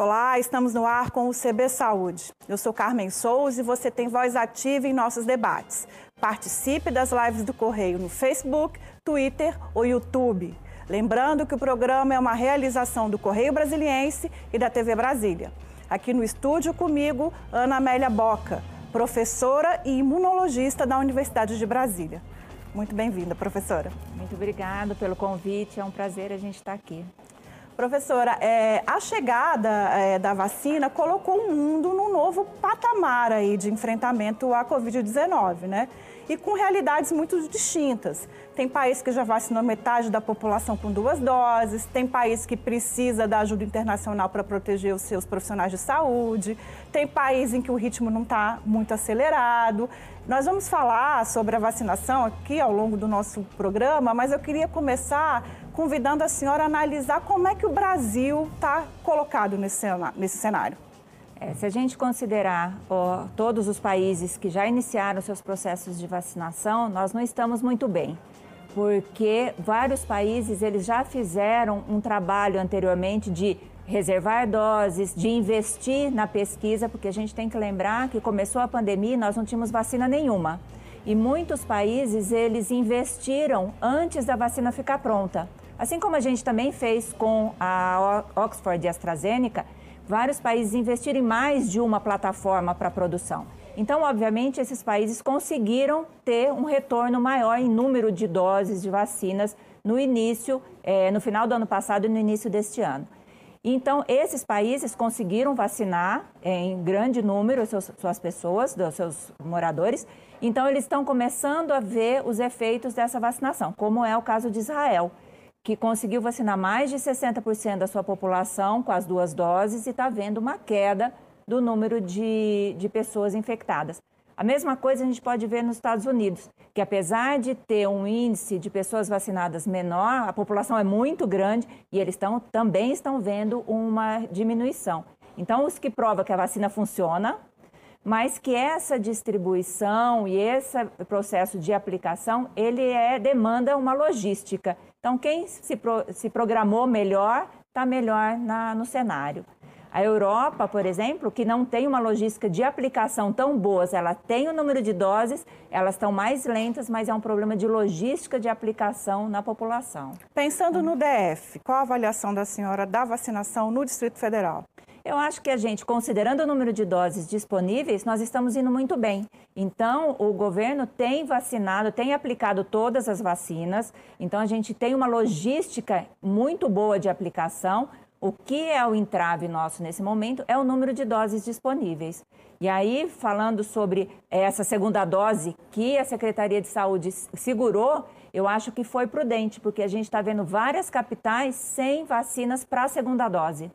Olá, estamos no ar com o CB Saúde. Eu sou Carmen Souza e você tem voz ativa em nossos debates. Participe das lives do Correio no Facebook, Twitter ou YouTube. Lembrando que o programa é uma realização do Correio Brasiliense e da TV Brasília. Aqui no estúdio comigo, Ana Amélia Boca, professora e imunologista da Universidade de Brasília. Muito bem-vinda, professora. Muito obrigada pelo convite, é um prazer a gente estar aqui. Professora, é, a chegada é, da vacina colocou o mundo num novo patamar aí de enfrentamento à Covid-19, né? E com realidades muito distintas. Tem país que já vacinou metade da população com duas doses, tem país que precisa da ajuda internacional para proteger os seus profissionais de saúde, tem país em que o ritmo não está muito acelerado. Nós vamos falar sobre a vacinação aqui ao longo do nosso programa, mas eu queria começar convidando a senhora a analisar como é que o Brasil está colocado nesse, cenário. É, se a gente considerar ó, todos os países que já iniciaram seus processos de vacinação, nós não estamos muito bem, porque vários países eles já fizeram um trabalho anteriormente de reservar doses, de investir na pesquisa, porque a gente tem que lembrar que começou a pandemia e nós não tínhamos vacina nenhuma. E muitos países eles investiram antes da vacina ficar pronta. Assim como a gente também fez com a Oxford e AstraZeneca, vários países investiram em mais de uma plataforma para produção. Então, obviamente, esses países conseguiram ter um retorno maior em número de doses de vacinas no início, é, no final do ano passado e no início deste ano. Então, esses países conseguiram vacinar é, em grande número seus, suas pessoas, seus moradores. Então, eles estão começando a ver os efeitos dessa vacinação, como é o caso de Israel que conseguiu vacinar mais de 60% da sua população com as duas doses e está vendo uma queda do número de, de pessoas infectadas. A mesma coisa a gente pode ver nos Estados Unidos, que apesar de ter um índice de pessoas vacinadas menor, a população é muito grande e eles também estão vendo uma diminuição. Então, os que provam que a vacina funciona, mas que essa distribuição e esse processo de aplicação, ele é, demanda uma logística. Então, quem se, pro, se programou melhor, está melhor na, no cenário. A Europa, por exemplo, que não tem uma logística de aplicação tão boa, ela tem o número de doses, elas estão mais lentas, mas é um problema de logística de aplicação na população. Pensando no DF, qual a avaliação da senhora da vacinação no Distrito Federal? Eu acho que a gente, considerando o número de doses disponíveis, nós estamos indo muito bem. Então, o governo tem vacinado, tem aplicado todas as vacinas. Então, a gente tem uma logística muito boa de aplicação. O que é o entrave nosso nesse momento é o número de doses disponíveis. E aí, falando sobre essa segunda dose que a Secretaria de Saúde segurou, eu acho que foi prudente, porque a gente está vendo várias capitais sem vacinas para a segunda dose.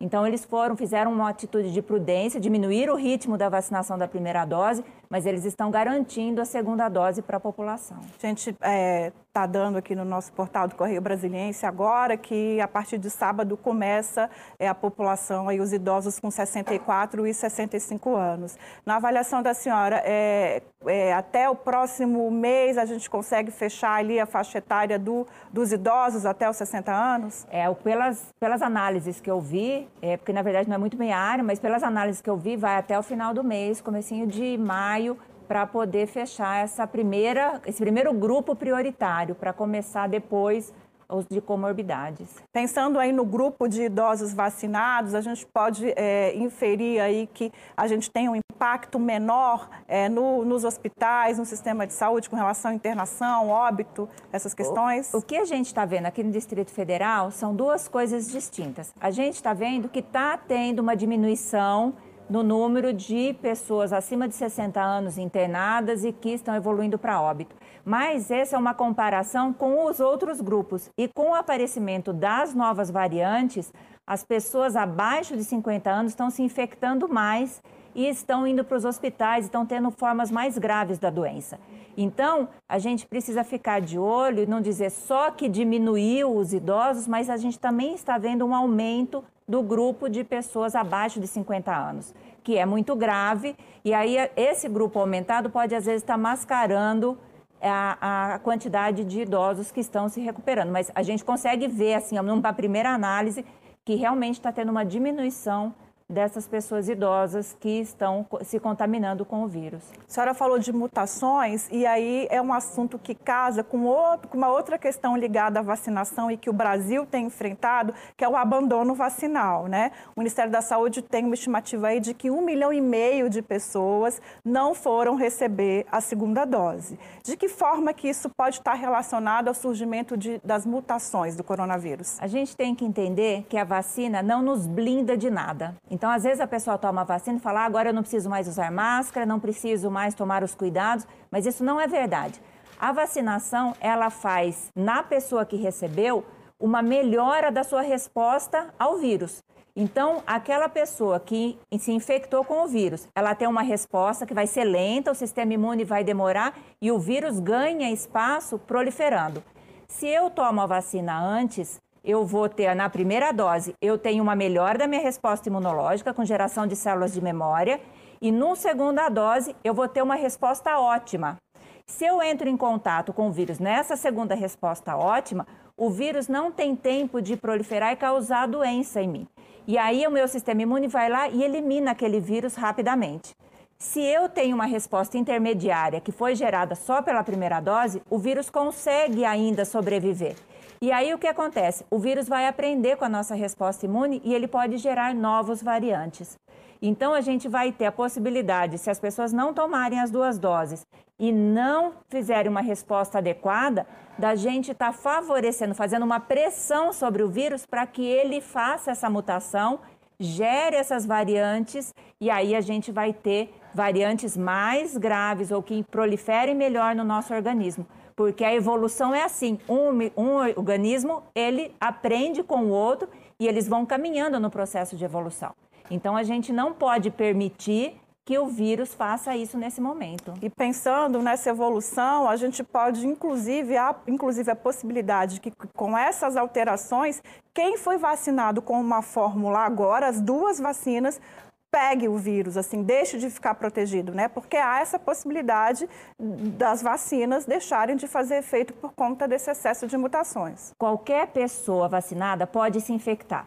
Então, eles foram, fizeram uma atitude de prudência, diminuíram o ritmo da vacinação da primeira dose, mas eles estão garantindo a segunda dose para a população. A gente é, está dando aqui no nosso portal do Correio Brasiliense agora que a partir de sábado começa é, a população e os idosos com 64 e 65 anos. Na avaliação da senhora, é, é, até o próximo mês a gente consegue fechar ali a faixa etária do, dos idosos até os 60 anos? É, pelas, pelas análises que eu vi, é, porque na verdade não é muito bem a área, mas pelas análises que eu vi, vai até o final do mês, comecinho de maio, para poder fechar essa primeira, esse primeiro grupo prioritário, para começar depois os de comorbidades. Pensando aí no grupo de idosos vacinados, a gente pode é, inferir aí que a gente tem um impacto menor é, no, nos hospitais, no sistema de saúde com relação à internação, óbito, essas questões? O, o que a gente está vendo aqui no Distrito Federal são duas coisas distintas. A gente está vendo que está tendo uma diminuição no número de pessoas acima de 60 anos internadas e que estão evoluindo para óbito. Mas essa é uma comparação com os outros grupos. E com o aparecimento das novas variantes, as pessoas abaixo de 50 anos estão se infectando mais e estão indo para os hospitais, estão tendo formas mais graves da doença. Então, a gente precisa ficar de olho e não dizer só que diminuiu os idosos, mas a gente também está vendo um aumento do grupo de pessoas abaixo de 50 anos, que é muito grave. E aí, esse grupo aumentado pode, às vezes, estar mascarando a, a quantidade de idosos que estão se recuperando. Mas a gente consegue ver, assim, numa primeira análise, que realmente está tendo uma diminuição dessas pessoas idosas que estão se contaminando com o vírus. A senhora falou de mutações e aí é um assunto que casa com, outro, com uma outra questão ligada à vacinação e que o Brasil tem enfrentado, que é o abandono vacinal, né? O Ministério da Saúde tem uma estimativa aí de que um milhão e meio de pessoas não foram receber a segunda dose. De que forma que isso pode estar relacionado ao surgimento de, das mutações do coronavírus? A gente tem que entender que a vacina não nos blinda de nada. Então, às vezes a pessoa toma a vacina e fala, ah, agora eu não preciso mais usar máscara, não preciso mais tomar os cuidados, mas isso não é verdade. A vacinação, ela faz na pessoa que recebeu uma melhora da sua resposta ao vírus. Então, aquela pessoa que se infectou com o vírus, ela tem uma resposta que vai ser lenta, o sistema imune vai demorar e o vírus ganha espaço proliferando. Se eu tomo a vacina antes, eu vou ter na primeira dose, eu tenho uma melhora da minha resposta imunológica com geração de células de memória e no segunda dose eu vou ter uma resposta ótima. Se eu entro em contato com o vírus nessa segunda resposta ótima, o vírus não tem tempo de proliferar e causar doença em mim. E aí o meu sistema imune vai lá e elimina aquele vírus rapidamente. Se eu tenho uma resposta intermediária que foi gerada só pela primeira dose, o vírus consegue ainda sobreviver. E aí o que acontece? O vírus vai aprender com a nossa resposta imune e ele pode gerar novos variantes. Então a gente vai ter a possibilidade, se as pessoas não tomarem as duas doses e não fizerem uma resposta adequada, da gente estar tá favorecendo, fazendo uma pressão sobre o vírus para que ele faça essa mutação, gere essas variantes e aí a gente vai ter variantes mais graves ou que proliferem melhor no nosso organismo porque a evolução é assim, um, um organismo ele aprende com o outro e eles vão caminhando no processo de evolução. Então a gente não pode permitir que o vírus faça isso nesse momento. E pensando nessa evolução, a gente pode, inclusive, a, inclusive a possibilidade de que com essas alterações, quem foi vacinado com uma fórmula agora, as duas vacinas, pegue o vírus, assim, deixe de ficar protegido, né? Porque há essa possibilidade das vacinas deixarem de fazer efeito por conta desse excesso de mutações. Qualquer pessoa vacinada pode se infectar.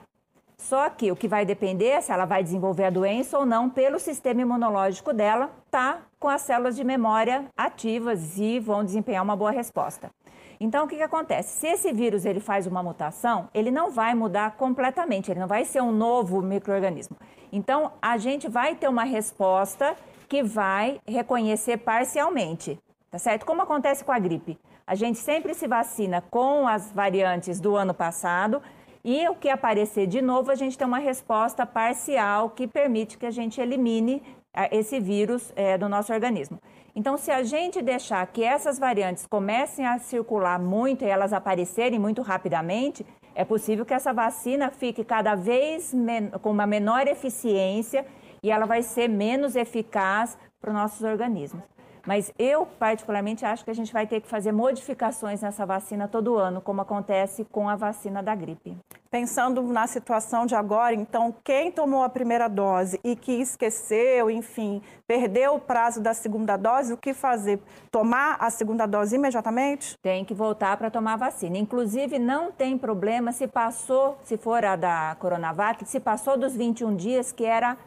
Só que o que vai depender é se ela vai desenvolver a doença ou não pelo sistema imunológico dela, tá com as células de memória ativas e vão desempenhar uma boa resposta. Então, o que, que acontece? Se esse vírus ele faz uma mutação, ele não vai mudar completamente, ele não vai ser um novo microorganismo. Então, a gente vai ter uma resposta que vai reconhecer parcialmente, tá certo? Como acontece com a gripe. A gente sempre se vacina com as variantes do ano passado e o que aparecer de novo, a gente tem uma resposta parcial que permite que a gente elimine eh, esse vírus é, do nosso organismo. Então, se a gente deixar que essas variantes comecem a circular muito e elas aparecerem muito rapidamente, é possível que essa vacina fique cada vez com uma menor eficiência e ela vai ser menos eficaz para os nossos organismos. Mas eu, particularmente, acho que a gente vai ter que fazer modificações nessa vacina todo ano, como acontece com a vacina da gripe. Pensando na situação de agora, então, quem tomou a primeira dose e que esqueceu, enfim, perdeu o prazo da segunda dose, o que fazer? Tomar a segunda dose imediatamente? Tem que voltar para tomar a vacina. Inclusive, não tem problema se passou, se for a da Coronavac, se passou dos 21 dias, que era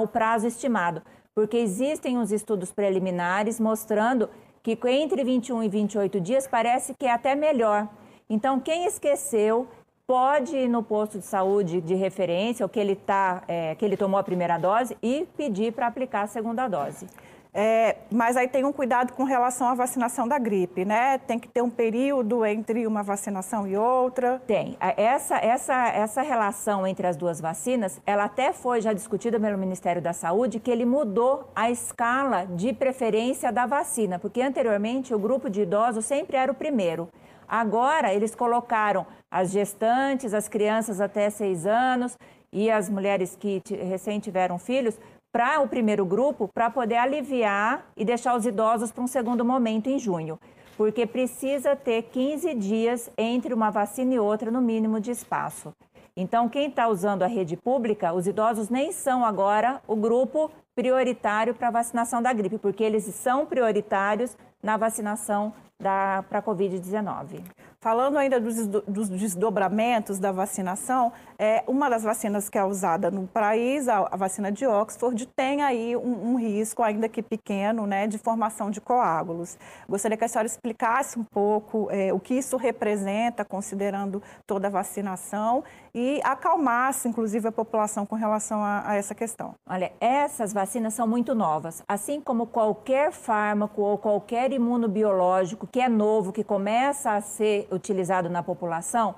o prazo estimado porque existem uns estudos preliminares mostrando que entre 21 e 28 dias parece que é até melhor. Então, quem esqueceu pode ir no posto de saúde de referência, ou que ele, tá, é, que ele tomou a primeira dose, e pedir para aplicar a segunda dose. É, mas aí tem um cuidado com relação à vacinação da gripe, né? Tem que ter um período entre uma vacinação e outra. Tem. Essa, essa, essa relação entre as duas vacinas, ela até foi já discutida pelo Ministério da Saúde, que ele mudou a escala de preferência da vacina, porque anteriormente o grupo de idosos sempre era o primeiro. Agora eles colocaram as gestantes, as crianças até seis anos e as mulheres que recém tiveram filhos para o primeiro grupo para poder aliviar e deixar os idosos para um segundo momento em junho, porque precisa ter 15 dias entre uma vacina e outra no mínimo de espaço. Então, quem está usando a rede pública, os idosos nem são agora o grupo prioritário para a vacinação da gripe, porque eles são prioritários na vacinação para a Covid-19. Falando ainda dos, desdobramentos da vacinação, é, uma das vacinas que é usada no país, a, a vacina de Oxford, tem aí um, um, risco, ainda que pequeno, né, de formação de coágulos. Gostaria que a senhora explicasse um pouco é, o que isso representa, considerando toda a vacinação, e acalmasse, inclusive, a população com relação a, a essa questão. Olha, essas vacinas são muito novas. Assim como qualquer fármaco ou qualquer imunobiológico que é novo, que começa a ser utilizado na população,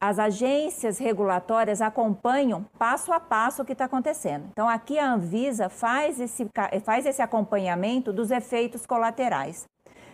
as agências regulatórias acompanham passo a passo o que está acontecendo. Então, aqui a Anvisa faz esse, faz esse acompanhamento dos efeitos colaterais.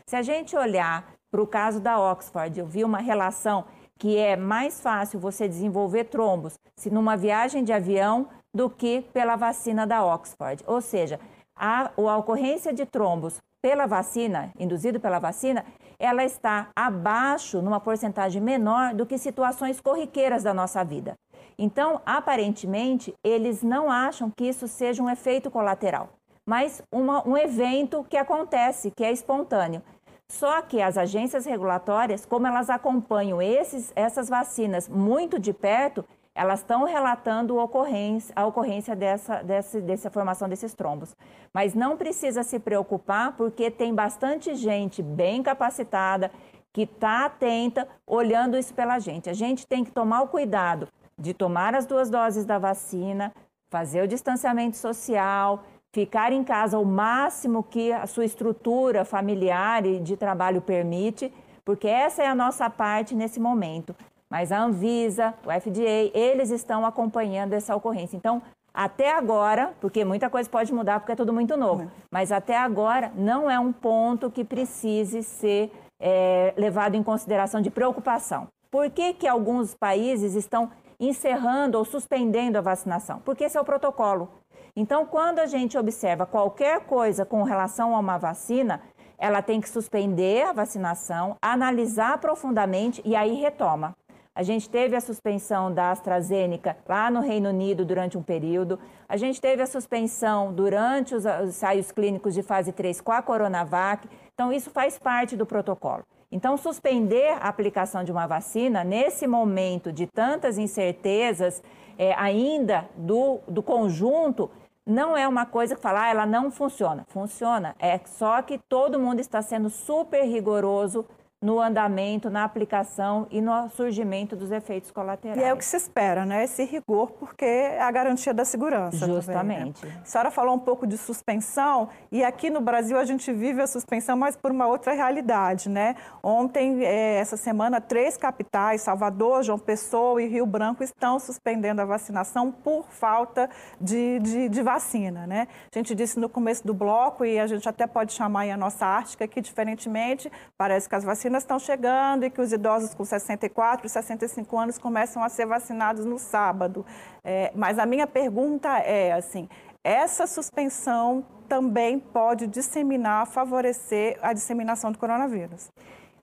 Se a gente olhar para o caso da Oxford, eu vi uma relação que é mais fácil você desenvolver trombos se numa viagem de avião do que pela vacina da Oxford. Ou seja, a, a ocorrência de trombos pela vacina, induzido pela vacina, ela está abaixo, numa porcentagem menor do que situações corriqueiras da nossa vida. Então, aparentemente, eles não acham que isso seja um efeito colateral, mas uma, um evento que acontece, que é espontâneo. Só que as agências regulatórias, como elas acompanham esses, essas vacinas muito de perto, elas estão relatando ocorrência, a ocorrência dessa, dessa, dessa formação desses trombos. Mas não precisa se preocupar, porque tem bastante gente bem capacitada, que está atenta, olhando isso pela gente. A gente tem que tomar o cuidado de tomar as duas doses da vacina, fazer o distanciamento social, ficar em casa o máximo que a sua estrutura familiar e de trabalho permite, porque essa é a nossa parte nesse momento. Mas a Anvisa, o FDA, eles estão acompanhando essa ocorrência. Então, até agora, porque muita coisa pode mudar porque é tudo muito novo, é. mas até agora não é um ponto que precise ser é, levado em consideração de preocupação. Por que, que alguns países estão encerrando ou suspendendo a vacinação? Porque esse é o protocolo. Então, quando a gente observa qualquer coisa com relação a uma vacina, ela tem que suspender a vacinação, analisar profundamente e aí retoma. A gente teve a suspensão da AstraZeneca lá no Reino Unido durante um período. A gente teve a suspensão durante os ensaios clínicos de fase 3 com a Coronavac. Então, isso faz parte do protocolo. Então, suspender a aplicação de uma vacina nesse momento de tantas incertezas, é, ainda do, do conjunto, não é uma coisa que falar, ah, ela não funciona. Funciona. É só que todo mundo está sendo super rigoroso no andamento, na aplicação e no surgimento dos efeitos colaterais. E é o que se espera, né? Esse rigor, porque é a garantia da segurança. Justamente. Também, né? A senhora falou um pouco de suspensão, e aqui no Brasil a gente vive a suspensão, mas por uma outra realidade, né? Ontem, é, essa semana, três capitais, Salvador, João Pessoa e Rio Branco, estão suspendendo a vacinação por falta de, de, de vacina, né? A gente disse no começo do bloco, e a gente até pode chamar aí a nossa Ártica, que diferentemente, parece que as vacinas vacinas estão chegando e que os idosos com 64 e 65 anos começam a ser vacinados no sábado. É, mas a minha pergunta é assim: essa suspensão também pode disseminar, favorecer a disseminação do coronavírus?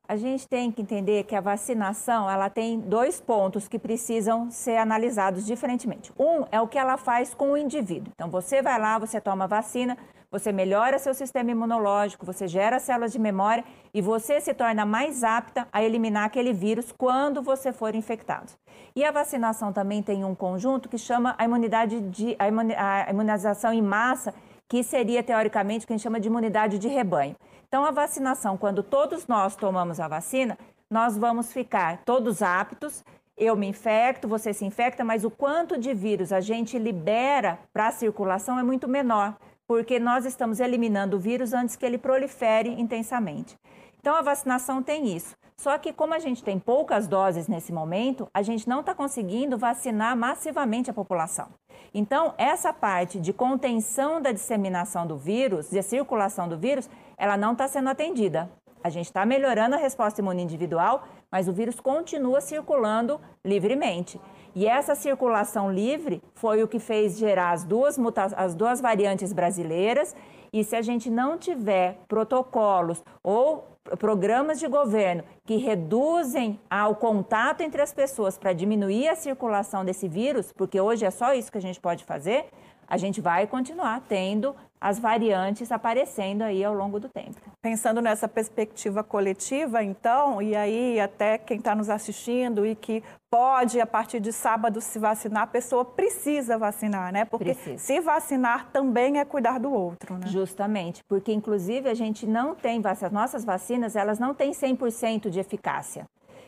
A gente tem que entender que a vacinação ela tem dois pontos que precisam ser analisados diferentemente. Um é o que ela faz com o indivíduo. Então você vai lá, você toma vacina, você melhora seu sistema imunológico, você gera células de memória e você se torna mais apta a eliminar aquele vírus quando você for infectado. E a vacinação também tem um conjunto que chama a imunidade de a imunização em massa, que seria teoricamente o que a gente chama de imunidade de rebanho. Então a vacinação, quando todos nós tomamos a vacina, nós vamos ficar todos aptos eu me infecto, você se infecta, mas o quanto de vírus a gente libera para a circulação é muito menor porque nós estamos eliminando o vírus antes que ele prolifere intensamente. Então, a vacinação tem isso. Só que, como a gente tem poucas doses nesse momento, a gente não está conseguindo vacinar massivamente a população. Então, essa parte de contenção da disseminação do vírus, de circulação do vírus, ela não está sendo atendida. A gente está melhorando a resposta imune individual, mas o vírus continua circulando livremente. E essa circulação livre foi o que fez gerar as duas, as duas variantes brasileiras. E se a gente não tiver protocolos ou programas de governo que reduzem o contato entre as pessoas para diminuir a circulação desse vírus, porque hoje é só isso que a gente pode fazer, a gente vai continuar tendo as variantes aparecendo aí ao longo do tempo. Pensando nessa perspectiva coletiva, então, e aí até quem está nos assistindo e que pode, a partir de sábado, se vacinar, a pessoa precisa vacinar, né? Porque precisa. se vacinar também é cuidar do outro, né? Justamente, porque inclusive a gente não tem, as nossas vacinas, elas não têm 100% de eficácia.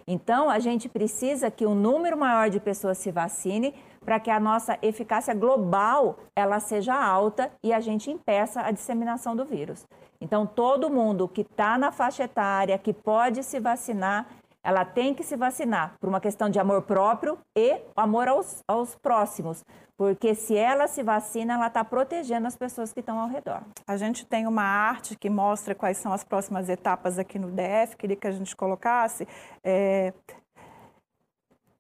Então, a gente precisa que um número maior de pessoas se vacine para que a nossa eficácia global ela seja alta e a gente impeça a disseminação do vírus. Então, todo mundo que está na faixa etária, que pode se vacinar, ela tem que se vacinar por uma questão de amor próprio e amor aos, aos próximos. Porque se ela se vacina, ela está protegendo as pessoas que estão ao redor. A gente tem uma arte que mostra quais são as próximas etapas aqui no DF, queria que a gente colocasse. É,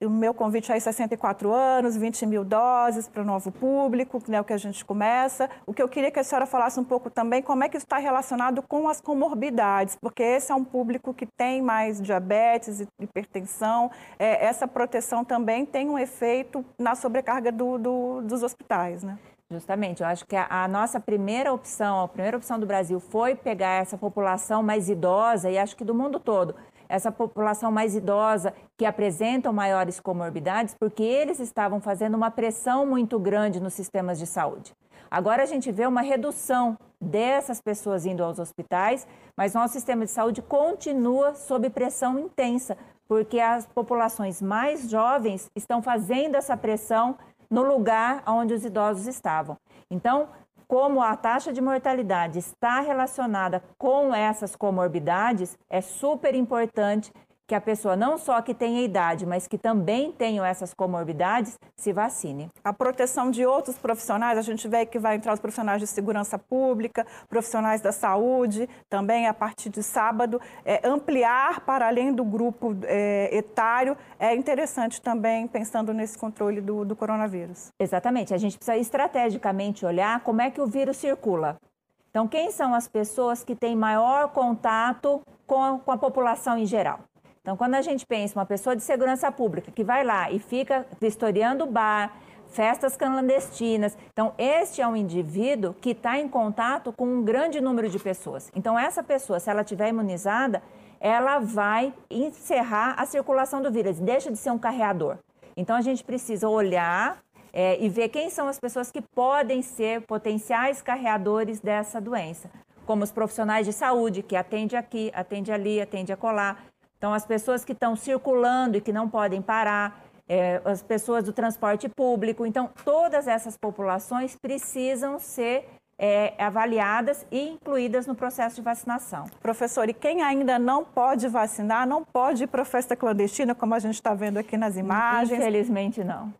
o meu convite é 64 anos, 20 mil doses para o novo público, né, o que a gente começa. O que eu queria que a senhora falasse um pouco também, como é que está relacionado com as comorbidades, porque esse é um público que tem mais diabetes e hipertensão. É, essa proteção também tem um efeito na sobrecarga do, do, dos hospitais, né? Justamente, eu acho que a, a, nossa primeira opção, a primeira opção do Brasil foi pegar essa população mais idosa e acho que do mundo todo essa população mais idosa que apresentam maiores comorbidades, porque eles estavam fazendo uma pressão muito grande nos sistemas de saúde. Agora a gente vê uma redução dessas pessoas indo aos hospitais, mas nosso sistema de saúde continua sob pressão intensa, porque as populações mais jovens estão fazendo essa pressão no lugar onde os idosos estavam. Então, como a taxa de mortalidade está relacionada com essas comorbidades, é super importante que a pessoa não só que tenha idade, mas que também tenham essas comorbidades, se vacine. A proteção de outros profissionais, a gente vê que vai entrar os profissionais de segurança pública, profissionais da saúde, também a partir de sábado, é, ampliar para além do grupo é, etário, é interessante também pensando nesse controle do, do coronavírus. Exatamente, a gente precisa estrategicamente olhar como é que o vírus circula. Então, quem são as pessoas que têm maior contato com a, com a população em geral? Então, quando a gente pensa uma pessoa de segurança pública que vai lá e fica vistoriando o bar, festas clandestinas, então este é um indivíduo que está em contato com um grande número de pessoas. Então, essa pessoa, se ela tiver imunizada, ela vai encerrar a circulação do vírus, deixa de ser um carreador. Então, a gente precisa olhar é, e ver quem são as pessoas que podem ser potenciais carreadores dessa doença, como os profissionais de saúde, que atende aqui, atende ali, atende acolá. Então, as pessoas que estão circulando e que não podem parar, é, as pessoas do transporte público. Então, todas essas populações precisam ser é, avaliadas e incluídas no processo de vacinação. Professor, e quem ainda não pode vacinar, não pode ir para festa clandestina, como a gente está vendo aqui nas imagens? Infelizmente, não.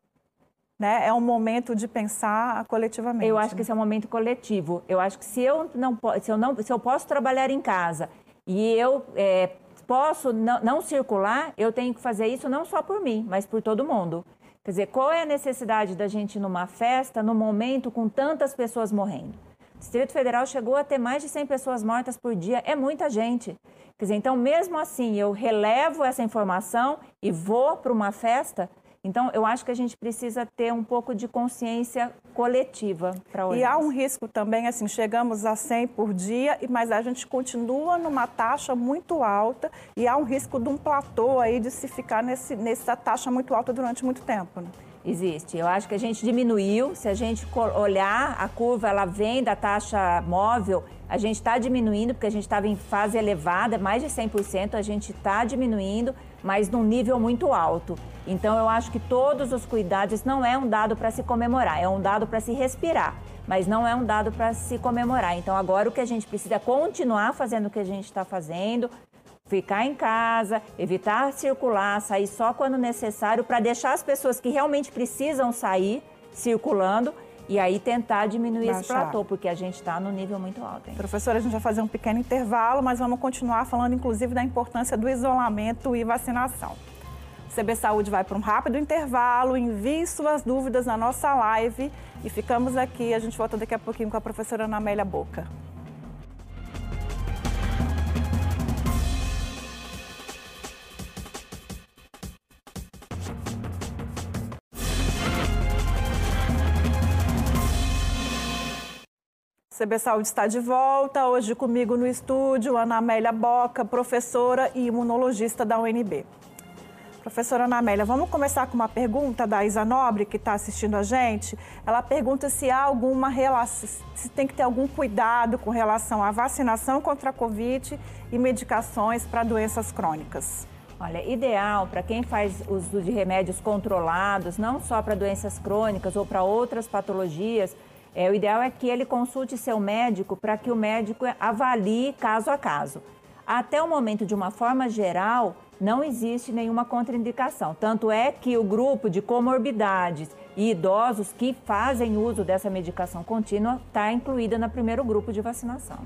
Né? É um momento de pensar coletivamente. Eu acho que esse é um momento coletivo. Eu acho que se eu não, se eu não, se eu posso trabalhar em casa e eu é, posso não, circular, eu tenho que fazer isso não só por mim, mas por todo mundo. Quer dizer, qual é a necessidade da gente ir numa festa, no momento com tantas pessoas morrendo? O Distrito Federal chegou a ter mais de 100 pessoas mortas por dia, é muita gente. Quer dizer, então, mesmo assim, eu relevo essa informação e vou para uma festa, então, eu acho que a gente precisa ter um pouco de consciência coletiva para olhar. E há um risco também, assim, chegamos a 100 por dia, mas a gente continua numa taxa muito alta e há um risco de um platô aí de se ficar nesse, nessa taxa muito alta durante muito tempo. Né? Existe. Eu acho que a gente diminuiu. Se a gente olhar a curva, ela vem da taxa móvel, a gente está diminuindo, porque a gente estava em fase elevada, mais de 100%, a gente está diminuindo, mas num nível muito alto. Então, eu acho que todos os cuidados não é um dado para se comemorar, é um dado para se respirar, mas não é um dado para se comemorar. Então, agora o que a gente precisa é continuar fazendo o que a gente está fazendo, ficar em casa, evitar circular, sair só quando necessário, para deixar as pessoas que realmente precisam sair circulando e aí tentar diminuir Baixar. esse platô, porque a gente está no nível muito alto. Hein? Professora, a gente vai fazer um pequeno intervalo, mas vamos continuar falando, inclusive, da importância do isolamento e vacinação. O CB Saúde vai para um rápido intervalo, envie suas dúvidas na nossa live e ficamos aqui. A gente volta daqui a pouquinho com a professora Ana Amélia Boca. CB Saúde está de volta. Hoje comigo no estúdio, Ana Amélia Boca, professora e imunologista da UNB. Professora Ana Amélia, vamos começar com uma pergunta da Isa Nobre, que está assistindo a gente. Ela pergunta se há alguma relação, se tem que ter algum cuidado com relação à vacinação contra a Covid e medicações para doenças crônicas. Olha, ideal para quem faz uso de remédios controlados, não só para doenças crônicas ou para outras patologias, é, o ideal é que ele consulte seu médico para que o médico avalie caso a caso. Até o momento, de uma forma geral, não existe nenhuma contraindicação. Tanto é que o grupo de comorbidades e idosos que fazem uso dessa medicação contínua está incluída no primeiro grupo de vacinação.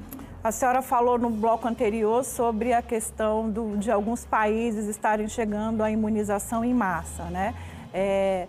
A senhora falou no bloco anterior sobre a questão do, de alguns países estarem chegando à imunização em massa, né? É,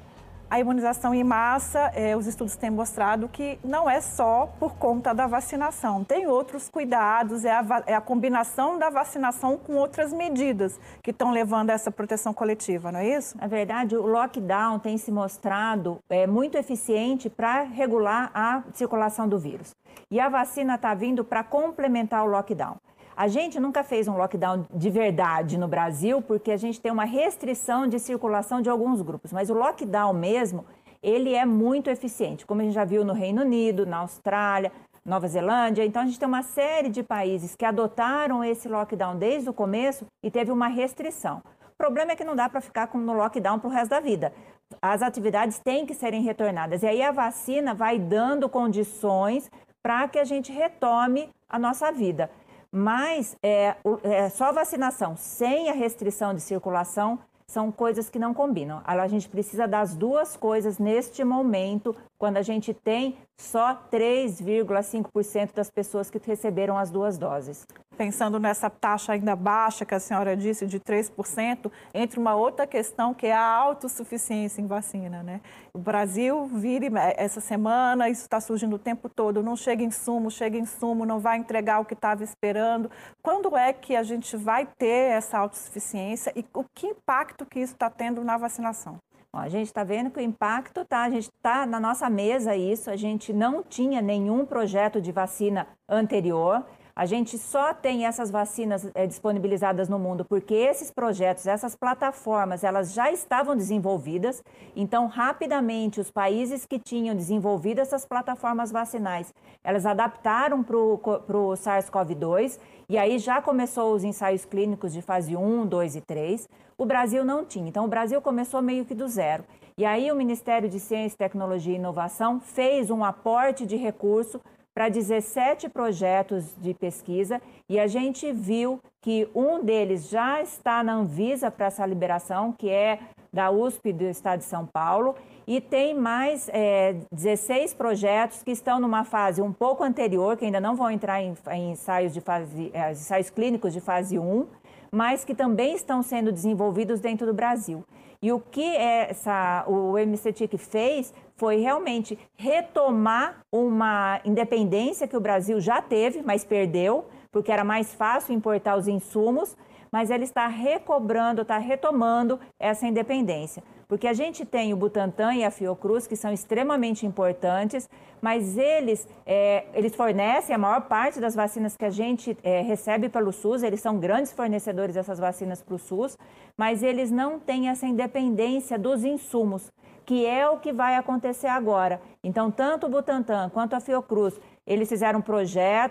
a imunização em massa, é, os estudos têm mostrado que não é só por conta da vacinação. Tem outros cuidados, é a, é a combinação da vacinação com outras medidas que estão levando a essa proteção coletiva, não é isso? Na verdade, o lockdown tem se mostrado é, muito eficiente para regular a circulação do vírus. E a vacina está vindo para complementar o lockdown. A gente nunca fez um lockdown de verdade no Brasil, porque a gente tem uma restrição de circulação de alguns grupos. Mas o lockdown mesmo, ele é muito eficiente, como a gente já viu no Reino Unido, na Austrália, Nova Zelândia. Então, a gente tem uma série de países que adotaram esse lockdown desde o começo e teve uma restrição. O problema é que não dá para ficar no lockdown para o resto da vida. As atividades têm que serem retornadas. E aí a vacina vai dando condições para que a gente retome a nossa vida. Mas é, é, só vacinação sem a restrição de circulação são coisas que não combinam. A gente precisa das duas coisas neste momento, quando a gente tem só 3,5% das pessoas que receberam as duas doses pensando nessa taxa ainda baixa que a senhora disse, de 3%, entre uma outra questão que é a autossuficiência em vacina. Né? O Brasil vira essa semana, isso está surgindo o tempo todo, não chega insumo, chega insumo, não vai entregar o que estava esperando. Quando é que a gente vai ter essa autossuficiência e o que impacto que isso está tendo na vacinação? a gente está vendo que o impacto tá, a gente está na nossa mesa isso, a gente não tinha nenhum projeto de vacina anterior. A gente só tem essas vacinas é, disponibilizadas no mundo porque esses projetos, essas plataformas, elas já estavam desenvolvidas. Então, rapidamente, os países que tinham desenvolvido essas plataformas vacinais, elas adaptaram para o SARS-CoV-2 e aí já começou os ensaios clínicos de fase 1, 2 e 3. O Brasil não tinha. Então, o Brasil começou meio que do zero. E aí, o Ministério de Ciência, Tecnologia e Inovação fez um aporte de recurso para 17 projetos de pesquisa e a gente viu que um deles já está na Anvisa para essa liberação, que é da USP do Estado de São Paulo, e tem mais é, 16 projetos que estão numa fase um pouco anterior, que ainda não vão entrar em, em ensaios, de fase, é, ensaios clínicos de fase 1, mas que também estão sendo desenvolvidos dentro do Brasil. E o que essa, o MCTIC fez foi realmente retomar uma independência que o Brasil já teve, mas perdeu, porque era mais fácil importar os insumos, mas ele está recobrando, está retomando essa independência. Porque a gente tem o Butantan e a Fiocruz, que são extremamente importantes, mas eles, é, eles fornecem a maior parte das vacinas que a gente é, recebe pelo SUS, eles são grandes fornecedores dessas vacinas para o SUS, mas eles não têm essa independência dos insumos que é o que vai acontecer agora. Então, tanto o Butantan quanto a Fiocruz, eles fizeram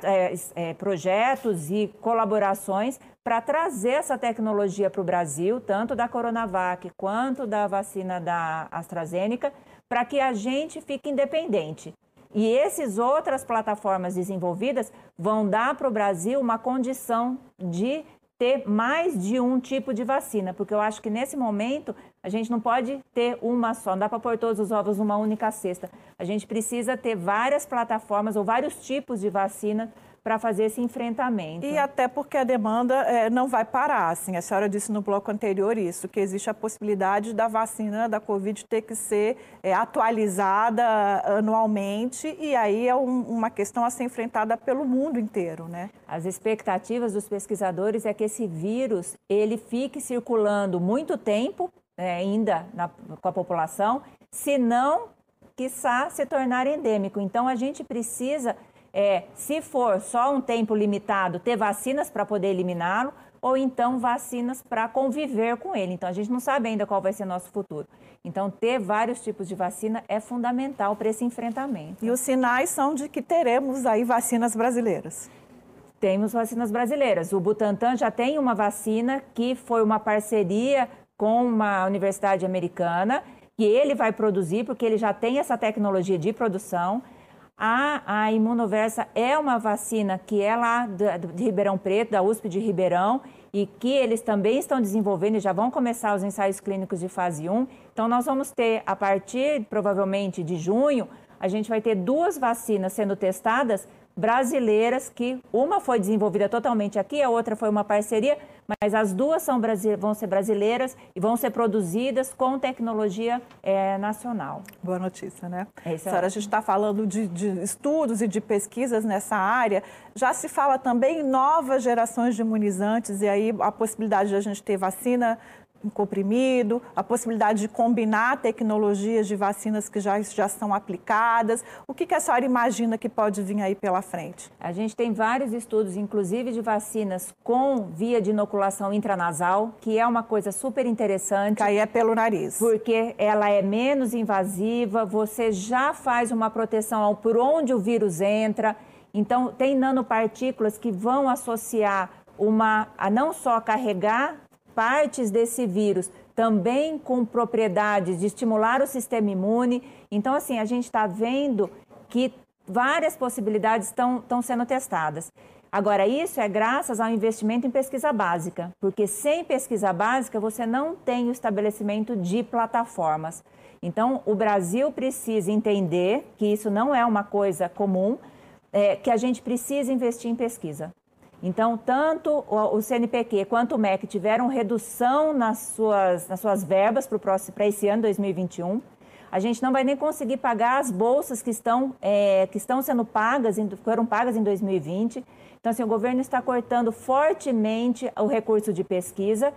é, é, projetos e colaborações para trazer essa tecnologia para o Brasil, tanto da Coronavac quanto da vacina da AstraZeneca, para que a gente fique independente. E essas outras plataformas desenvolvidas vão dar para o Brasil uma condição de ter mais de um tipo de vacina, porque eu acho que nesse momento a gente não pode ter uma só, não dá para pôr todos os ovos numa única cesta. A gente precisa ter várias plataformas ou vários tipos de vacina para fazer esse enfrentamento. E até porque a demanda é, não vai parar. Assim, a senhora disse no bloco anterior isso, que existe a possibilidade da vacina da Covid ter que ser é, atualizada anualmente e aí é um, uma questão a ser enfrentada pelo mundo inteiro, né? As expectativas dos pesquisadores é que esse vírus ele fique circulando muito tempo é, ainda na, com a população, se não, quiçá, se tornar endêmico. Então, a gente precisa é, se for só um tempo limitado, ter vacinas para poder eliminá-lo, ou então vacinas para conviver com ele. Então, a gente não sabe ainda qual vai ser nosso futuro. Então, ter vários tipos de vacina é fundamental para esse enfrentamento. E os sinais são de que teremos aí vacinas brasileiras. Temos vacinas brasileiras. O Butantan já tem uma vacina que foi uma parceria com uma universidade americana, que ele vai produzir, porque ele já tem essa tecnologia de produção. A, a Imunoversa é uma vacina que é lá de, Ribeirão Preto, da USP de Ribeirão, e que eles também estão desenvolvendo e já vão começar os ensaios clínicos de fase 1. Então, nós vamos ter, a partir, provavelmente, de junho, a gente vai ter duas vacinas sendo testadas brasileiras, que uma foi desenvolvida totalmente aqui, a outra foi uma parceria, mas as duas são, vão ser brasileiras e vão ser produzidas com tecnologia é, nacional. Boa notícia, né? É Senhora, a gente está falando de, de, estudos e de pesquisas nessa área. Já se fala também em novas gerações de imunizantes e aí a possibilidade de a gente ter vacina em comprimido, a possibilidade de combinar tecnologias de vacinas que já, já são aplicadas. O que, que a senhora imagina que pode vir aí pela frente? A gente tem vários estudos, inclusive de vacinas com via de inoculação intranasal, que é uma coisa super interessante. Que aí é pelo nariz. Porque ela é menos invasiva, você já faz uma proteção por onde o vírus entra. Então, tem nanopartículas que vão associar uma, a não só carregar partes desse vírus também com propriedades de estimular o sistema imune. Então, assim, a gente está vendo que várias possibilidades estão sendo testadas. Agora, isso é graças ao investimento em pesquisa básica, porque sem pesquisa básica você não tem o estabelecimento de plataformas. Então, o Brasil precisa entender que isso não é uma coisa comum, é, que a gente precisa investir em pesquisa. Então, tanto o CNPq quanto o MEC tiveram redução nas suas, nas suas verbas para esse ano 2021. A gente não vai nem conseguir pagar as bolsas que estão, é, que estão sendo pagas, foram pagas em 2020. Então, assim, o governo está cortando fortemente o recurso de pesquisa.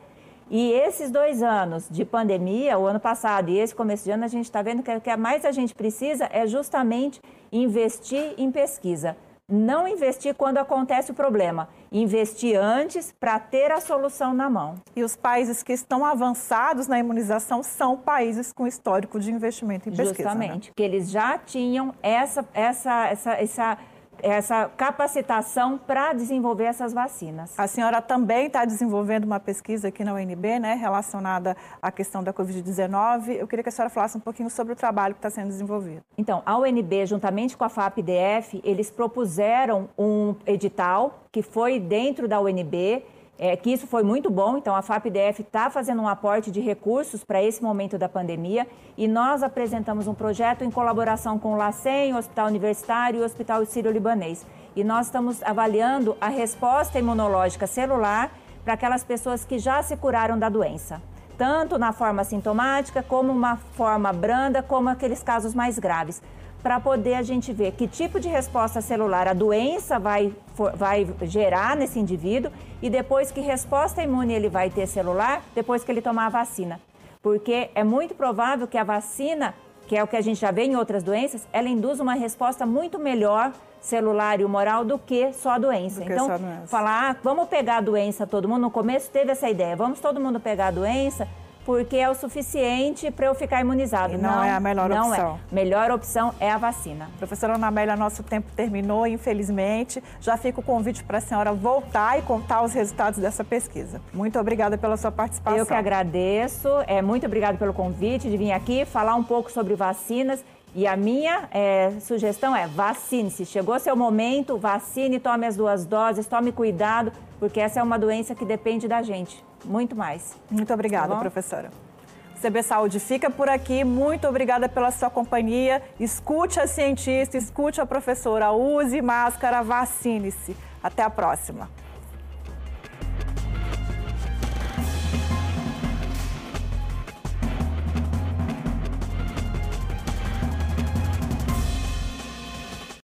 E esses dois anos de pandemia, o ano passado e esse começo de ano, a gente está vendo que o que mais a gente precisa é justamente investir em pesquisa não investir quando acontece o problema, investir antes para ter a solução na mão. E os países que estão avançados na imunização são países com histórico de investimento em pesquisa. Né? Justamente, né? que eles já tinham essa, essa, essa, essa essa capacitação para desenvolver essas vacinas. A senhora também está desenvolvendo uma pesquisa aqui na UNB, né, relacionada à questão da Covid-19. Eu queria que a senhora falasse um pouquinho sobre o trabalho que está sendo desenvolvido. Então, a UNB, juntamente com a FAPDF, eles propuseram um edital que foi dentro da UNB é, que isso foi muito bom. Então, a FAPDF está fazendo um aporte de recursos para esse momento da pandemia e nós apresentamos um projeto em colaboração com o LACEN, o Hospital Universitário e o Hospital Sírio-Libanês. E nós estamos avaliando a resposta imunológica celular para aquelas pessoas que já se curaram da doença, tanto na forma sintomática, como uma forma branda, como aqueles casos mais graves para poder a gente ver que tipo de resposta celular a doença vai, vai gerar nesse indivíduo e depois que resposta imune ele vai ter celular depois que ele tomar a vacina. Porque é muito provável que a vacina, que é o que a gente já vê em outras doenças, ela induz uma resposta muito melhor celular e humoral do que só a doença. então, doença. falar, ah, vamos pegar a doença todo mundo, no começo teve essa ideia, vamos todo mundo pegar a doença porque é o suficiente para eu ficar imunizado. E não, não, é a melhor não é. opção. É. Melhor opção é a vacina. Professora Ana Amélia, nosso tempo terminou, infelizmente. Já fica o convite para a senhora voltar e contar os resultados dessa pesquisa. Muito obrigada pela sua participação. Eu que agradeço. É, muito obrigada pelo convite de vir aqui falar um pouco sobre vacinas. E a minha é, sugestão é vacine-se. Chegou seu momento, vacine, tome as duas doses, tome cuidado, porque essa é uma doença que depende da gente muito mais. Muito obrigada, tá professora. CB Saúde fica por aqui. Muito obrigada pela sua companhia. Escute a cientista, escute a professora. Use máscara, vacine-se. Até a próxima.